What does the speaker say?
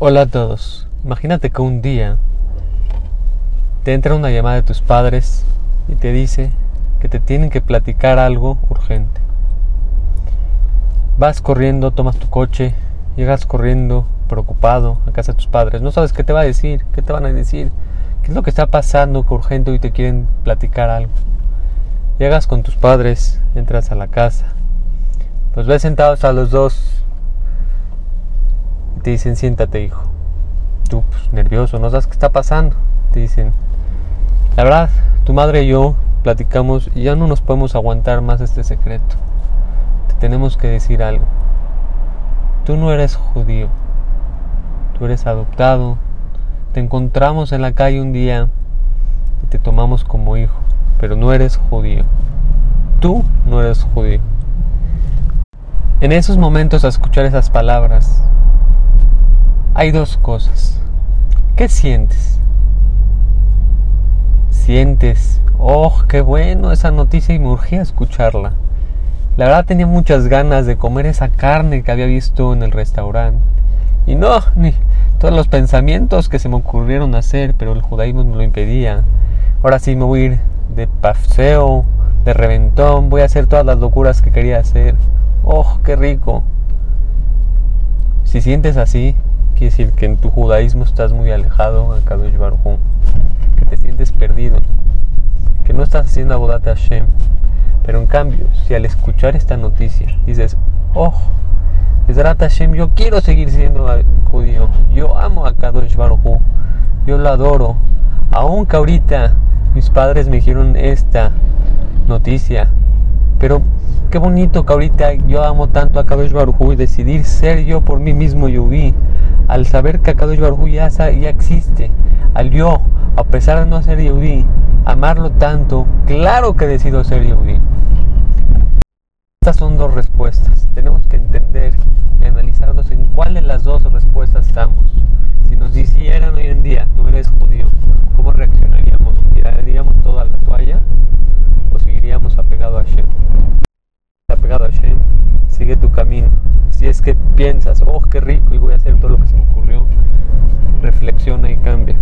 Hola a todos. Imagínate que un día te entra una llamada de tus padres y te dice que te tienen que platicar algo urgente. Vas corriendo, tomas tu coche, llegas corriendo, preocupado a casa de tus padres. No sabes qué te va a decir, qué te van a decir, qué es lo que está pasando, que urgente y te quieren platicar algo. Llegas con tus padres, entras a la casa, los ves sentados a los dos te dicen, siéntate, hijo. Tú, pues, nervioso, no sabes qué está pasando. Te dicen, la verdad, tu madre y yo platicamos y ya no nos podemos aguantar más este secreto. Te tenemos que decir algo. Tú no eres judío. Tú eres adoptado. Te encontramos en la calle un día y te tomamos como hijo, pero no eres judío. Tú no eres judío. En esos momentos a escuchar esas palabras, hay dos cosas. ¿Qué sientes? Sientes, oh, qué bueno esa noticia y me urgía escucharla. La verdad tenía muchas ganas de comer esa carne que había visto en el restaurante. Y no, ni todos los pensamientos que se me ocurrieron hacer, pero el judaísmo me lo impedía. Ahora sí me voy a ir de paseo, de reventón, voy a hacer todas las locuras que quería hacer. ¡Oh, qué rico! Si sientes así, quiere decir que en tu judaísmo estás muy alejado a Kadosh Baruj que te sientes perdido, que no estás haciendo Abodat Hashem. Pero en cambio, si al escuchar esta noticia dices, oh, Bezrat Hashem, yo quiero seguir siendo judío, yo amo a Kadosh Baruj yo lo adoro, aunque ahorita mis padres me dijeron esta noticia, pero qué bonito que ahorita yo amo tanto a Kadosh Baruj y decidir ser yo por mí mismo Yudí al saber que Akadosh Baruj ya, ya existe, al yo, a pesar de no ser Yehudi, amarlo tanto, claro que decido ser Yehudi. Estas son dos respuestas. Tenemos que entender y analizarnos en cuál de las dos respuestas estamos. Si nos dijeran hoy en día, no eres judío, ¿cómo reaccionaríamos? ¿Tiraríamos toda la toalla o seguiríamos apegado a Hashem? Apegado a Hashem, sigue tu camino. Si es que piensas, oh, qué rico y voy a hacer todo lo que se me ocurrió, reflexiona y cambia.